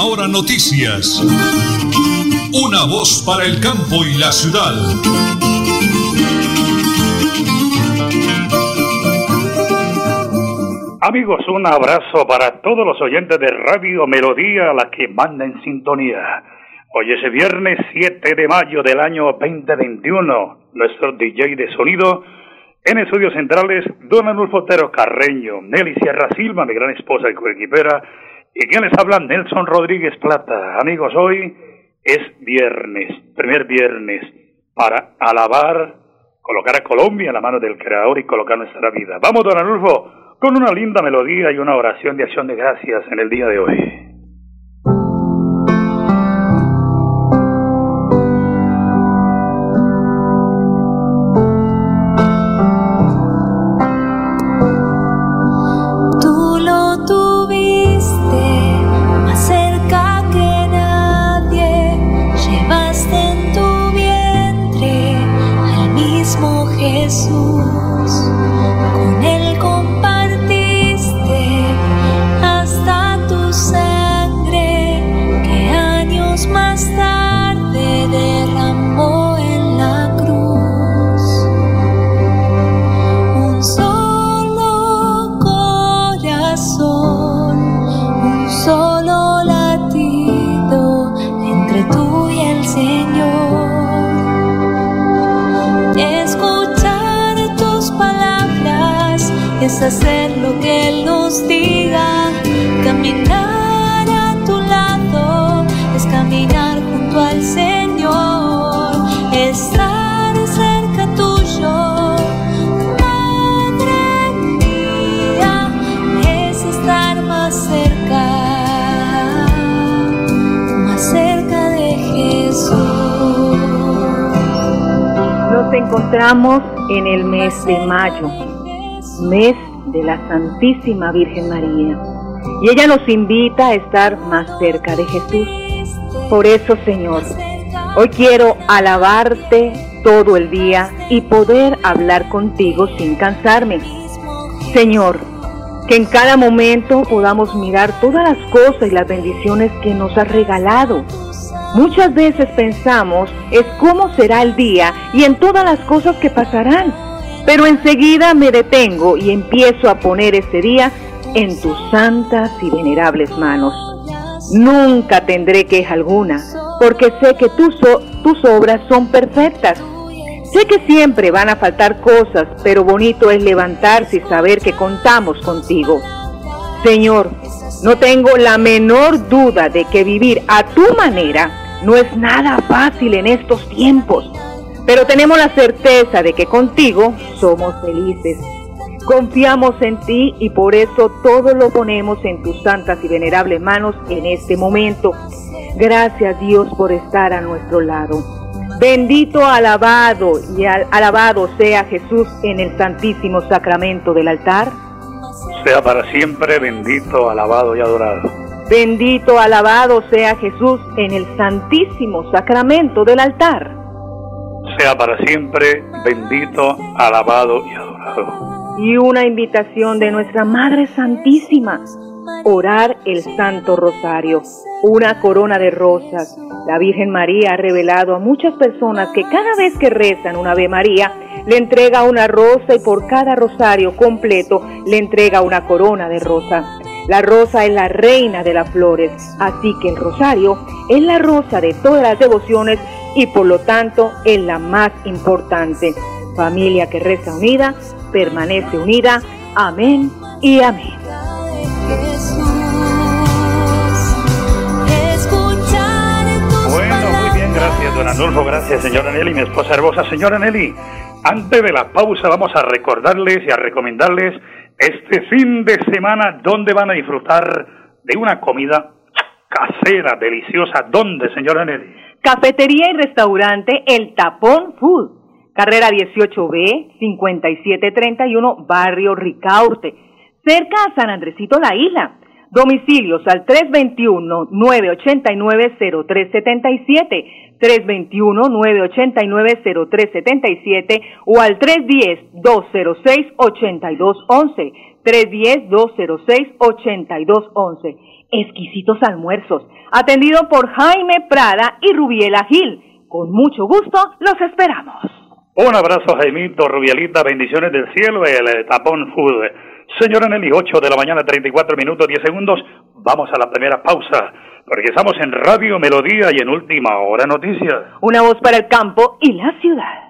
Última Hora Noticias. Una voz para el campo y la ciudad. Amigos, un abrazo para todos los oyentes de Radio Melodía, la que manda en sintonía. Hoy es viernes 7 de mayo del año 2021. Nuestro DJ de sonido en estudios centrales, Don Anulfo Otero Carreño, Nelly Sierra Silva, mi gran esposa y coequipera, y quien les habla, Nelson Rodríguez Plata. Amigos, hoy es viernes, primer viernes, para alabar, colocar a Colombia en la mano del Creador y colocar nuestra vida. Vamos, don Anulfo, con una linda melodía y una oración de acción de gracias en el día de hoy. Hacer lo que Él nos diga. Caminar a tu lado es caminar junto al Señor. Estar cerca tuyo. Madre mía, es estar más cerca, más cerca de Jesús. Nos encontramos en el mes de mayo, mes de la Santísima Virgen María. Y ella nos invita a estar más cerca de Jesús. Por eso, Señor, hoy quiero alabarte todo el día y poder hablar contigo sin cansarme. Señor, que en cada momento podamos mirar todas las cosas y las bendiciones que nos has regalado. Muchas veces pensamos es cómo será el día y en todas las cosas que pasarán pero enseguida me detengo y empiezo a poner ese día en tus santas y venerables manos. Nunca tendré queja alguna, porque sé que tus, tus obras son perfectas. Sé que siempre van a faltar cosas, pero bonito es levantarse y saber que contamos contigo. Señor, no tengo la menor duda de que vivir a tu manera no es nada fácil en estos tiempos pero tenemos la certeza de que contigo somos felices. Confiamos en ti y por eso todo lo ponemos en tus santas y venerables manos en este momento. Gracias Dios por estar a nuestro lado. Bendito, alabado y alabado sea Jesús en el santísimo sacramento del altar. Sea para siempre bendito, alabado y adorado. Bendito, alabado sea Jesús en el santísimo sacramento del altar sea para siempre bendito, alabado y adorado. Y una invitación de nuestra Madre Santísima, orar el Santo Rosario, una corona de rosas. La Virgen María ha revelado a muchas personas que cada vez que rezan una Ave María, le entrega una rosa y por cada rosario completo le entrega una corona de rosa. La rosa es la reina de las flores, así que el rosario es la rosa de todas las devociones y por lo tanto es la más importante. Familia que reza unida, permanece unida. Amén y amén. Bueno, muy bien, gracias, don Adolfo, gracias, señora Nelly, mi esposa hermosa. Señora Nelly, antes de la pausa vamos a recordarles y a recomendarles este fin de semana donde van a disfrutar de una comida casera, deliciosa. ¿Dónde, señora Nelly? Cafetería y restaurante El Tapón Food. Carrera 18B, 5731, Barrio Ricaurte. Cerca a San Andresito La Isla. Domicilios al 321-989-0377, 321-989-0377 o al 310-206-8211. 310-206-8211. Exquisitos almuerzos, atendido por Jaime Prada y Rubiela Gil. Con mucho gusto los esperamos. Un abrazo, Jaimito, Rubielita, bendiciones del cielo, el tapón food. Señora Nelly, 8 de la mañana, 34 minutos, 10 segundos. Vamos a la primera pausa, porque estamos en Radio Melodía y en Última Hora Noticias. Una voz para el campo y la ciudad.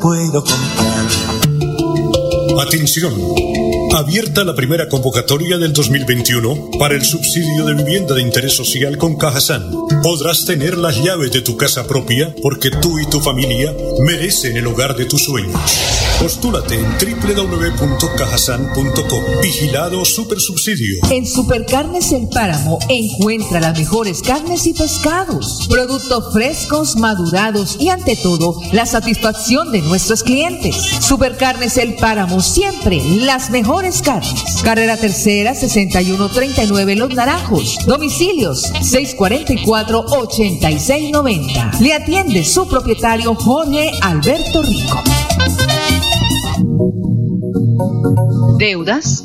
puedo contar. Atención. Abierta la primera convocatoria del 2021 para el subsidio de vivienda de interés social con Cajasan. Podrás tener las llaves de tu casa propia porque tú y tu familia merecen el hogar de tus sueños. Postúlate en www.cajasan.com. Vigilado Super Subsidio. En Supercarnes El Páramo encuentra las mejores carnes y pescados, productos frescos, madurados y ante todo la satisfacción de nuestros clientes. Supercarnes El Páramo siempre las mejores carnes. Carrera Tercera 6139 Los Naranjos. Domicilios 644-8690. Le atiende su propietario Jorge Alberto Rico. Deudas,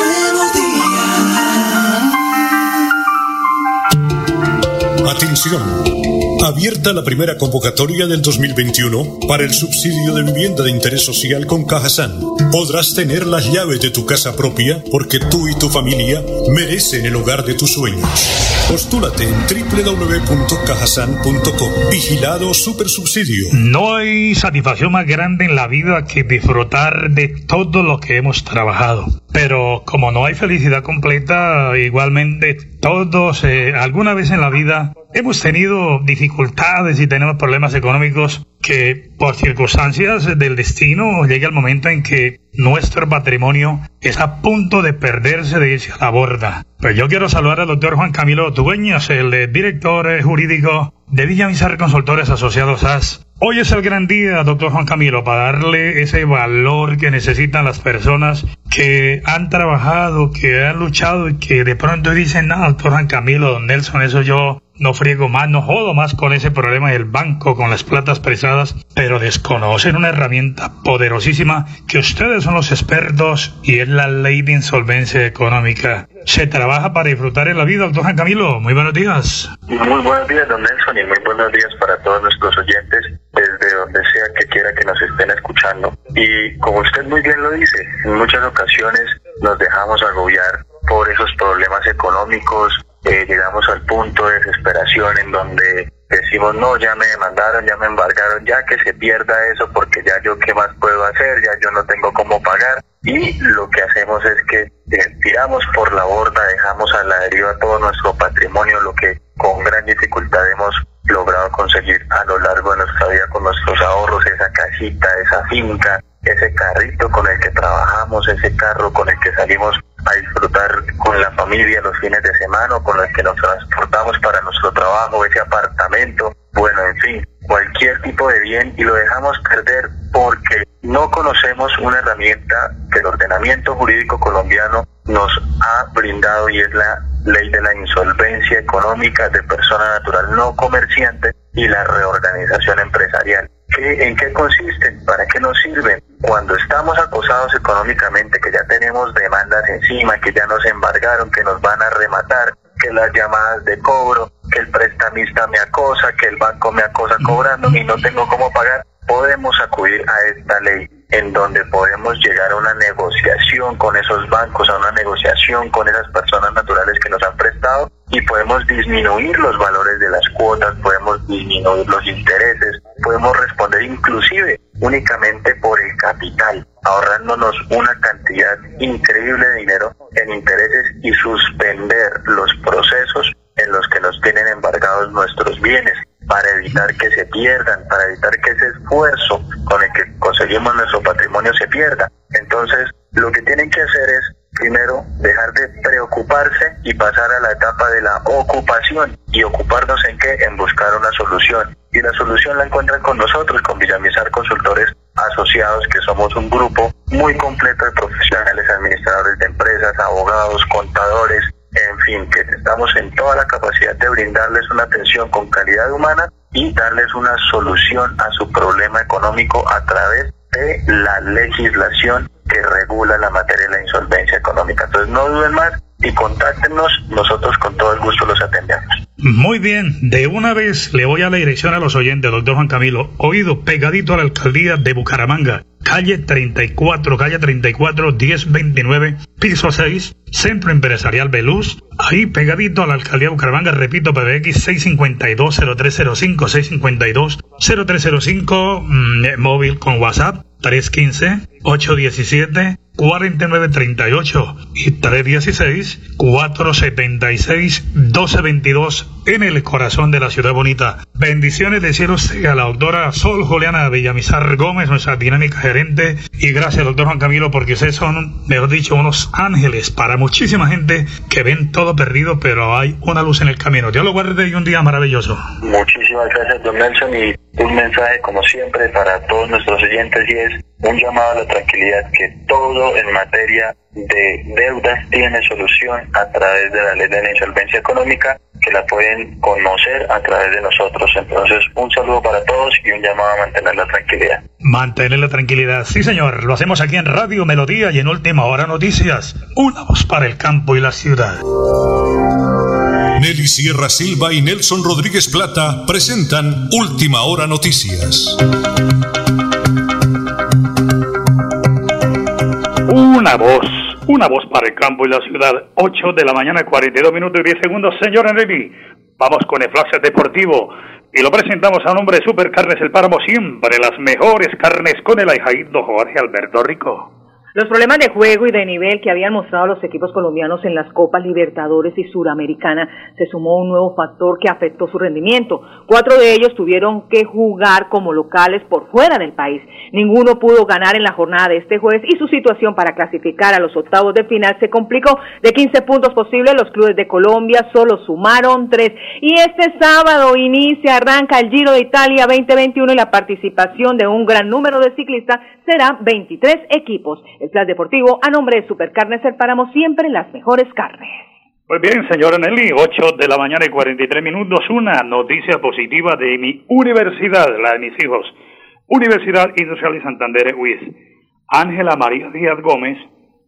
Abierta la primera convocatoria del 2021 para el subsidio de vivienda de interés social con Cajasan. Podrás tener las llaves de tu casa propia porque tú y tu familia merecen el hogar de tus sueños. Postúlate en www.cajasan.com. Vigilado Super Subsidio. No hay satisfacción más grande en la vida que disfrutar de todo lo que hemos trabajado. Pero como no hay felicidad completa, igualmente todos eh, alguna vez en la vida hemos tenido dificultades y tenemos problemas económicos que por circunstancias del destino llega el momento en que nuestro patrimonio es a punto de perderse de irse a la borda. Pues yo quiero saludar al doctor Juan Camilo Tubeñas, el director jurídico de Villamizar Consultores Asociados AS. Hoy es el gran día, doctor Juan Camilo, para darle ese valor que necesitan las personas que han trabajado, que han luchado y que de pronto dicen, no, doctor Juan Camilo, don Nelson, eso yo no friego más, no jodo más con ese problema del banco, con las platas presadas, pero desconocen una herramienta poderosísima que ustedes son los expertos y es la ley de insolvencia económica. Se trabaja para disfrutar en la vida, doctor Juan Camilo. Muy buenos días. Muy buenos días, don Nelson, y muy buenos días para todos nuestros oyentes, desde donde sea que quiera que nos estén escuchando. Y como usted muy bien lo dice, en muchas ocasiones nos dejamos agobiar por esos problemas económicos, eh, llegamos al punto de desesperación en donde decimos, no, ya me demandaron, ya me embargaron, ya que se pierda eso porque ya yo qué más puedo hacer, ya yo no tengo cómo pagar. Y lo que hacemos es que eh, tiramos por la borda, dejamos a la deriva todo nuestro patrimonio, lo que con gran dificultad hemos logrado conseguir a lo largo de nuestra vida con nuestros ahorros, esa casita, esa finca, ese carrito con el que trabajamos, ese carro con el que salimos a disfrutar con la familia los fines de semana o con el que nos transportamos para nuestro trabajo, ese apartamento, bueno, en fin, cualquier tipo de bien y lo dejamos perder porque no conocemos una herramienta que el ordenamiento jurídico colombiano nos ha brindado y es la ley de la insolvencia económica de persona natural no comerciante y la reorganización empresarial. ¿En qué consisten? ¿Para qué nos sirven? Cuando estamos acosados económicamente, que ya tenemos demandas encima, que ya nos embargaron, que nos van a rematar, que las llamadas de cobro, que el prestamista me acosa, que el banco me acosa cobrando y no tengo cómo pagar, podemos acudir a esta ley en donde podemos llegar a una negociación con esos bancos, a una negociación con esas personas naturales que nos han prestado y podemos disminuir los valores de las cuotas, podemos disminuir los intereses, podemos responder inclusive únicamente por el capital, ahorrándonos una cantidad increíble de dinero en intereses y suspender los procesos en los que nos tienen embargados nuestros bienes para evitar que se pierdan, para evitar que ese esfuerzo con el que conseguimos nuestro patrimonio se pierda. Entonces, lo que tienen que hacer es primero dejar de preocuparse y pasar a la etapa de la ocupación y ocuparnos en qué, en buscar una solución. Y la solución la encuentran con nosotros, con Villamizar Consultores Asociados, que somos un grupo muy completo de profesionales, administradores de empresas, abogados, contadores, en fin, que estamos en toda la capacidad de brindarles una atención con calidad humana y darles una solución a su problema económico a través de la legislación que regula la materia de la insolvencia económica. Entonces no duden más y contáctenos, nosotros con todo el gusto los atendemos. Muy bien, de una vez le voy a la dirección a los oyentes, doctor Juan Camilo, oído pegadito a la alcaldía de Bucaramanga, calle 34, calle 34, 1029, piso 6, Centro Empresarial Beluz, ahí pegadito a la alcaldía de Bucaramanga, repito, PBX 652-0305, 652-0305, mm, móvil con WhatsApp, 315-817. 4938 y 316-476-1222 en el corazón de la ciudad bonita. Bendiciones de cielo a la doctora Sol Juliana Villamizar Gómez, nuestra dinámica gerente. Y gracias, doctor Juan Camilo, porque ustedes son, mejor dicho, unos ángeles para muchísima gente que ven todo perdido, pero hay una luz en el camino. Dios lo guarde y un día maravilloso. Muchísimas gracias, don Nelson, y un mensaje, como siempre, para todos nuestros oyentes y es un llamado a la tranquilidad que todo en materia de deudas tiene solución a través de la ley de la insolvencia económica que la pueden conocer a través de nosotros. Entonces, un saludo para todos y un llamado a mantener la tranquilidad. Mantener la tranquilidad, sí señor, lo hacemos aquí en Radio Melodía y en Última Hora Noticias, una voz para el campo y la ciudad. Nelly Sierra Silva y Nelson Rodríguez Plata presentan Última Hora Noticias. Una voz, una voz para el campo y la ciudad. 8 de la mañana, 42 minutos y 10 segundos. Señora Nelly, vamos con el flash deportivo. Y lo presentamos a nombre de Supercarnes El Páramo, siempre las mejores carnes con el ahijaído Jorge Alberto Rico. Los problemas de juego y de nivel que habían mostrado los equipos colombianos en las Copas Libertadores y Suramericana se sumó un nuevo factor que afectó su rendimiento. Cuatro de ellos tuvieron que jugar como locales por fuera del país. Ninguno pudo ganar en la jornada de este jueves y su situación para clasificar a los octavos de final se complicó. De 15 puntos posibles, los clubes de Colombia solo sumaron tres. Y este sábado inicia, arranca el Giro de Italia 2021 y la participación de un gran número de ciclistas será 23 equipos. El plan deportivo a nombre de Supercarnes El Páramo, siempre las mejores carnes. Muy bien, señora Nelly, 8 de la mañana y 43 minutos, una noticia positiva de mi universidad, la de mis hijos, Universidad Industrial de Santander, UIS. Ángela María Díaz Gómez,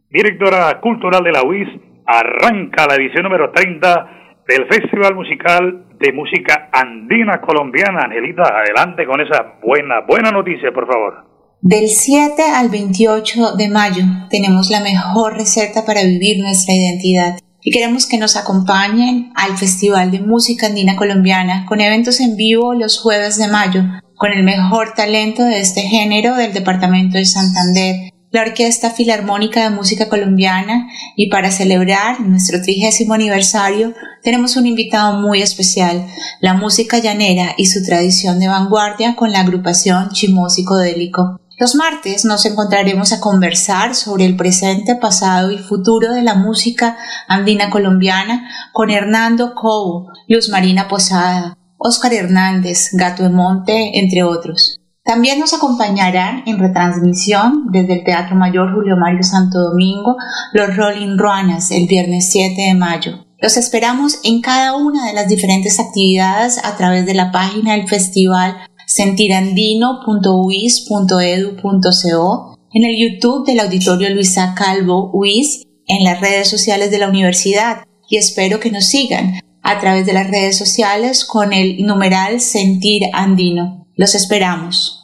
directora cultural de la UIS, arranca la edición número 30 del Festival Musical de Música Andina Colombiana. Angelita, adelante con esa buena, buena noticia, por favor. Del 7 al 28 de mayo tenemos la mejor receta para vivir nuestra identidad. y queremos que nos acompañen al Festival de Música Andina Colombiana con eventos en vivo los jueves de mayo con el mejor talento de este género del Departamento de Santander, la Orquesta Filarmónica de Música Colombiana y para celebrar nuestro trigésimo aniversario tenemos un invitado muy especial, la música llanera y su tradición de vanguardia con la agrupación Chimósico Délico. Los martes nos encontraremos a conversar sobre el presente, pasado y futuro de la música andina colombiana con Hernando Cobo, Luz Marina Posada, Óscar Hernández, Gato de Monte, entre otros. También nos acompañarán en retransmisión desde el Teatro Mayor Julio Mario Santo Domingo los Rolling Ruanas el viernes 7 de mayo. Los esperamos en cada una de las diferentes actividades a través de la página del festival sentirandino.uis.edu.co, en el YouTube del Auditorio Luisa Calvo UIS, en las redes sociales de la universidad y espero que nos sigan a través de las redes sociales con el numeral Sentir Andino. Los esperamos.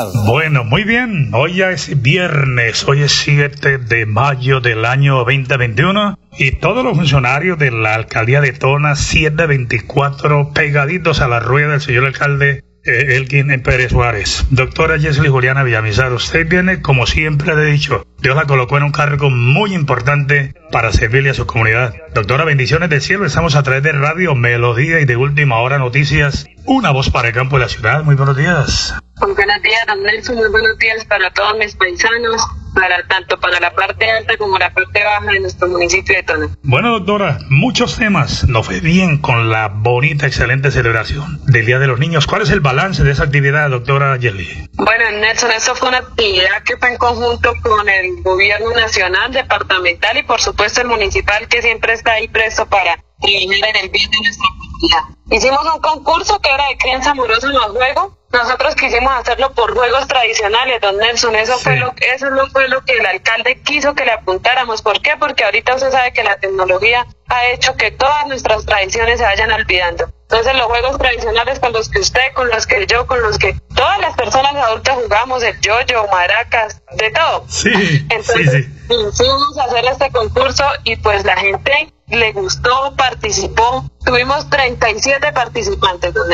Bueno, muy bien. Hoy es viernes, hoy es 7 de mayo del año 2021 y todos los funcionarios de la alcaldía de Tona 724 pegaditos a la rueda del señor alcalde eh, Elgin Pérez Suárez. Doctora Jesly Juliana Villamizar, usted viene, como siempre le he dicho, Dios la colocó en un cargo muy importante para servirle a su comunidad. Doctora, bendiciones del cielo. Estamos a través de Radio Melodía y de Última Hora Noticias. Una voz para el campo de la ciudad. Muy buenos días. Muy buenos días, don Nelson. Muy buenos días para todos mis paisanos para tanto para la parte alta como la parte baja de nuestro municipio de Tona. Bueno, doctora, muchos temas. Nos fue bien con la bonita, excelente celebración del Día de los Niños. ¿Cuál es el balance de esa actividad, doctora Jelly? Bueno, Nelson, eso fue una actividad que fue en conjunto con el gobierno nacional, departamental y por supuesto el municipal que siempre está ahí presto para trabajar en el bien de nuestra comunidad. Hicimos un concurso que era de crianza amorosa en los juegos nosotros quisimos hacerlo por juegos tradicionales, don Nelson. Eso fue lo, eso no fue lo que el alcalde quiso que le apuntáramos. ¿Por qué? Porque ahorita usted sabe que la tecnología ha hecho que todas nuestras tradiciones se vayan olvidando. Entonces los juegos tradicionales con los que usted, con los que yo, con los que todas las personas adultas jugamos, el yoyo, maracas, de todo. Sí, Entonces, sí, a hacer este concurso y pues la gente le gustó, participó. Tuvimos 37 participantes, don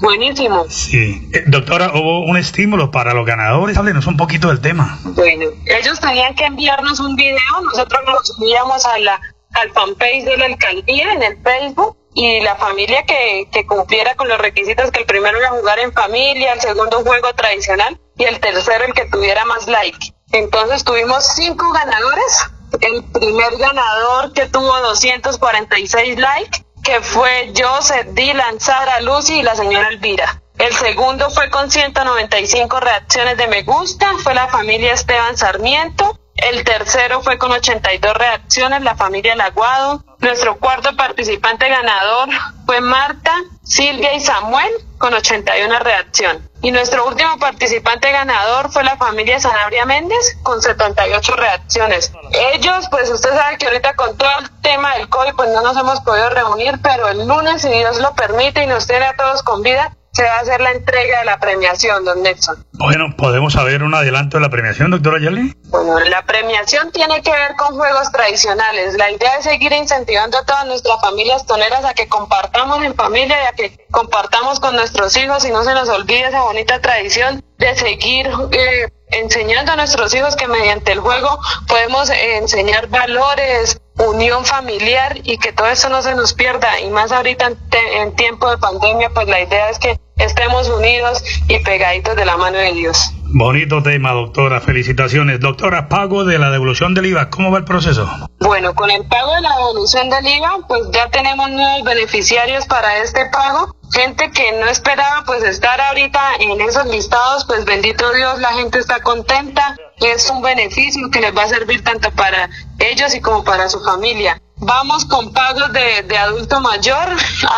Buenísimo. Sí. Eh, doctora, hubo un estímulo para los ganadores. Háblenos un poquito del tema. Bueno, ellos tenían que enviarnos un video. Nosotros lo subíamos a la, al fanpage de la alcaldía en el Facebook y la familia que, que cumpliera con los requisitos, que el primero era jugar en familia, el segundo un juego tradicional y el tercero el que tuviera más like. Entonces tuvimos cinco ganadores. El primer ganador que tuvo 246 likes, que fue Joseph, Dylan, Sara, Lucy y la señora Elvira. El segundo fue con 195 reacciones de me gusta, fue la familia Esteban Sarmiento. El tercero fue con 82 reacciones, la familia Laguado. Nuestro cuarto participante ganador fue Marta, Silvia y Samuel con 81 reacciones. Y nuestro último participante ganador fue la familia Sanabria Méndez con 78 reacciones. Ellos, pues usted sabe que ahorita con todo el tema del COVID, pues no nos hemos podido reunir, pero el lunes, si Dios lo permite y nos tiene a todos con vida, se va a hacer la entrega de la premiación, don Nelson. Bueno, ¿podemos saber un adelanto de la premiación, doctora Yali? Bueno, la premiación tiene que ver con juegos tradicionales. La idea es seguir incentivando a todas nuestras familias toneras a que compartamos en familia y a que compartamos con nuestros hijos y no se nos olvide esa bonita tradición de seguir eh, enseñando a nuestros hijos que mediante el juego podemos eh, enseñar valores, unión familiar y que todo eso no se nos pierda. Y más ahorita en, tiempo de pandemia, pues la idea es que estemos unidos y pegaditos de la mano de Dios. Bonito tema, doctora. Felicitaciones. Doctora, pago de la devolución del IVA. ¿Cómo va el proceso? Bueno, con el pago de la devolución del IVA, pues ya tenemos nuevos beneficiarios para este pago. Gente que no esperaba pues estar ahorita en esos listados, pues bendito Dios, la gente está contenta. Es un beneficio que les va a servir tanto para ellos y como para su familia. Vamos con pagos de, de adulto mayor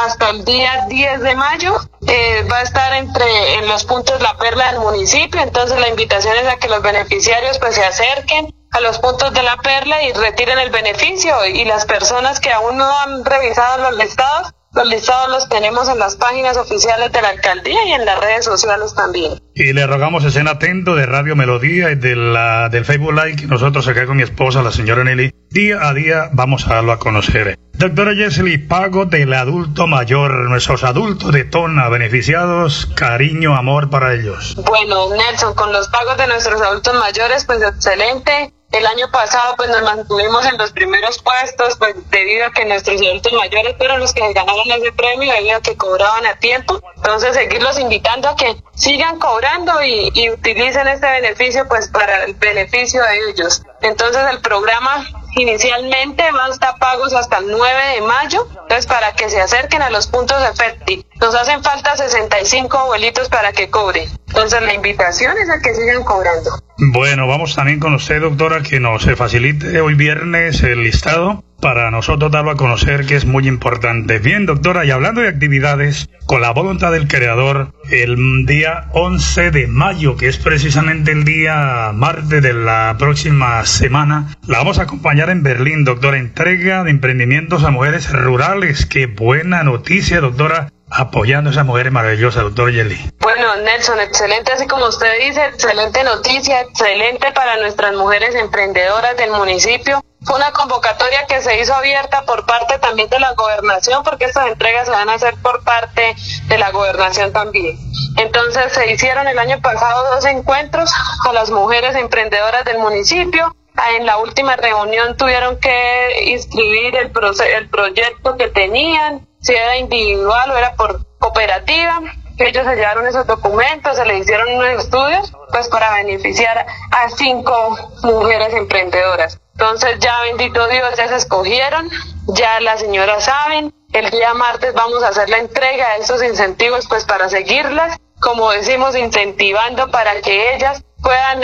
hasta el día 10 de mayo. Eh, va a estar entre en los puntos La Perla del municipio, entonces la invitación es a que los beneficiarios pues se acerquen a los puntos de La Perla y retiren el beneficio y las personas que aún no han revisado los listados los listados los tenemos en las páginas oficiales de la alcaldía y en las redes sociales también. Y le rogamos estén atento de Radio Melodía y de la, del Facebook Live que nosotros acá con mi esposa, la señora Nelly, día a día vamos a darlo a conocer. Doctora Jessely, pago del adulto mayor, nuestros adultos de Tona, beneficiados, cariño, amor para ellos. Bueno, Nelson, con los pagos de nuestros adultos mayores, pues excelente. El año pasado pues nos mantuvimos en los primeros puestos pues debido a que nuestros adultos mayores fueron los que ganaron ese premio debido a que cobraban a tiempo. Entonces seguirlos invitando a que sigan cobrando y, utilicen este beneficio pues para el beneficio de ellos. Entonces el programa Inicialmente van a pagos hasta el 9 de mayo, entonces para que se acerquen a los puntos de FETI. Nos hacen falta 65 abuelitos para que cobren. Entonces la invitación es a que sigan cobrando. Bueno, vamos también con usted, doctora, que nos facilite hoy viernes el listado para nosotros darlo a conocer que es muy importante. Bien, doctora, y hablando de actividades, con la voluntad del creador, el día 11 de mayo, que es precisamente el día martes de la próxima semana, la vamos a acompañar en Berlín, doctora, entrega de emprendimientos a mujeres rurales. Qué buena noticia, doctora apoyando a esa mujer maravillosa, doctor Yeli. Bueno, Nelson, excelente, así como usted dice, excelente noticia, excelente para nuestras mujeres emprendedoras del municipio. Fue una convocatoria que se hizo abierta por parte también de la gobernación, porque estas entregas se van a hacer por parte de la gobernación también. Entonces se hicieron el año pasado dos encuentros a las mujeres emprendedoras del municipio. En la última reunión tuvieron que inscribir el, el proyecto que tenían, si era individual o era por cooperativa. Ellos se llevaron esos documentos, se les hicieron unos estudios, pues para beneficiar a cinco mujeres emprendedoras. Entonces ya bendito Dios, ya se escogieron, ya las señoras saben, el día martes vamos a hacer la entrega de esos incentivos pues para seguirlas, como decimos, incentivando para que ellas puedan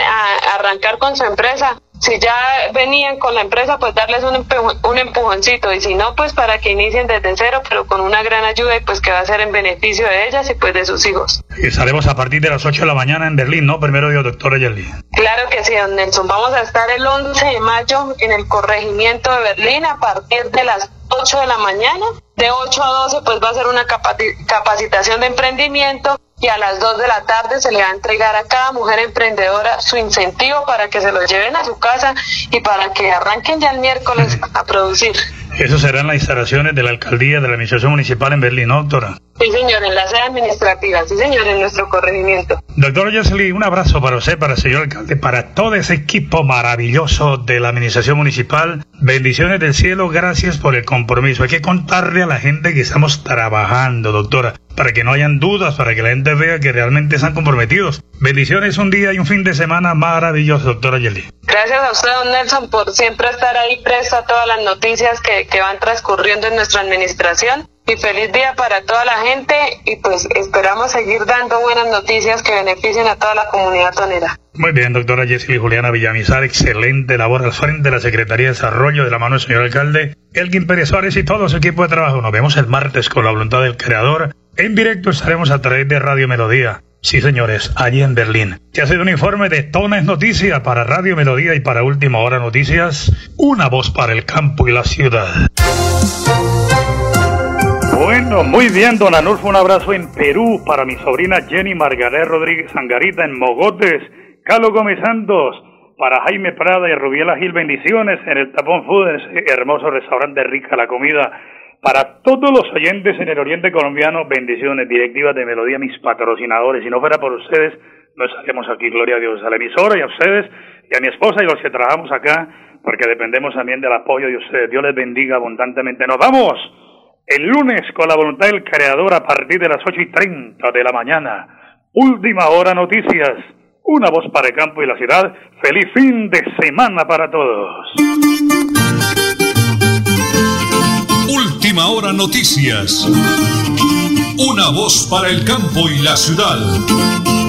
arrancar con su empresa si ya venían con la empresa, pues darles un, un empujoncito y si no, pues para que inicien desde cero, pero con una gran ayuda y pues que va a ser en beneficio de ellas y pues de sus hijos. Estaremos a partir de las 8 de la mañana en Berlín, ¿no? Primero Dios, doctora Yerli. Claro que sí, don Nelson. Vamos a estar el 11 de mayo en el corregimiento de Berlín a partir de las 8 de la mañana. De 8 a 12 pues va a ser una capacitación de emprendimiento y a las 2 de la tarde se le va a entregar a cada mujer emprendedora su incentivo para que se lo lleven a su casa y para que arranquen ya el miércoles a producir. Eso serán las instalaciones de la alcaldía de la administración municipal en Berlín, doctora? Sí, señor, en la sede administrativa, sí, señor, en nuestro corregimiento. Doctor Jocelyn, un abrazo para usted, para el señor alcalde, para todo ese equipo maravilloso de la administración municipal. Bendiciones del cielo, gracias por el compromiso. Hay que contarle a la gente que estamos trabajando, doctora, para que no hayan dudas, para que la gente vea que realmente están comprometidos. Bendiciones un día y un fin de semana maravilloso, doctora Yeli. Gracias a usted, don Nelson, por siempre estar ahí presto a todas las noticias que, que van transcurriendo en nuestra administración. Y feliz día para toda la gente y pues esperamos seguir dando buenas noticias que beneficien a toda la comunidad tonera. Muy bien, doctora Jessy Juliana Villamizar, excelente labor al frente de la Secretaría de Desarrollo de la mano del señor alcalde Elgin Pérez Suárez y todo su equipo de trabajo. Nos vemos el martes con la voluntad del creador. En directo estaremos a través de Radio Melodía. Sí, señores, allí en Berlín. Se ha sido un informe de Tones Noticias para Radio Melodía y para Última Hora Noticias. Una voz para el campo y la ciudad. Bueno, muy bien, don Anulfo, un abrazo en Perú para mi sobrina Jenny Margaret Rodríguez Angarita en Mogotes, Carlos Gómez Santos, para Jaime Prada y Rubiela Gil, bendiciones en el Tapón Food, ese hermoso restaurante rica la comida. Para todos los oyentes en el Oriente Colombiano, bendiciones, directivas de Melodía, mis patrocinadores. Si no fuera por ustedes, no estaríamos aquí, gloria a Dios, a la emisora y a ustedes y a mi esposa y los que trabajamos acá, porque dependemos también del apoyo de ustedes. Dios les bendiga abundantemente. Nos vamos el lunes con la voluntad del Creador a partir de las ocho y treinta de la mañana. Última hora noticias. Una voz para el campo y la ciudad. Feliz fin de semana para todos. Última hora noticias. Una voz para el campo y la ciudad.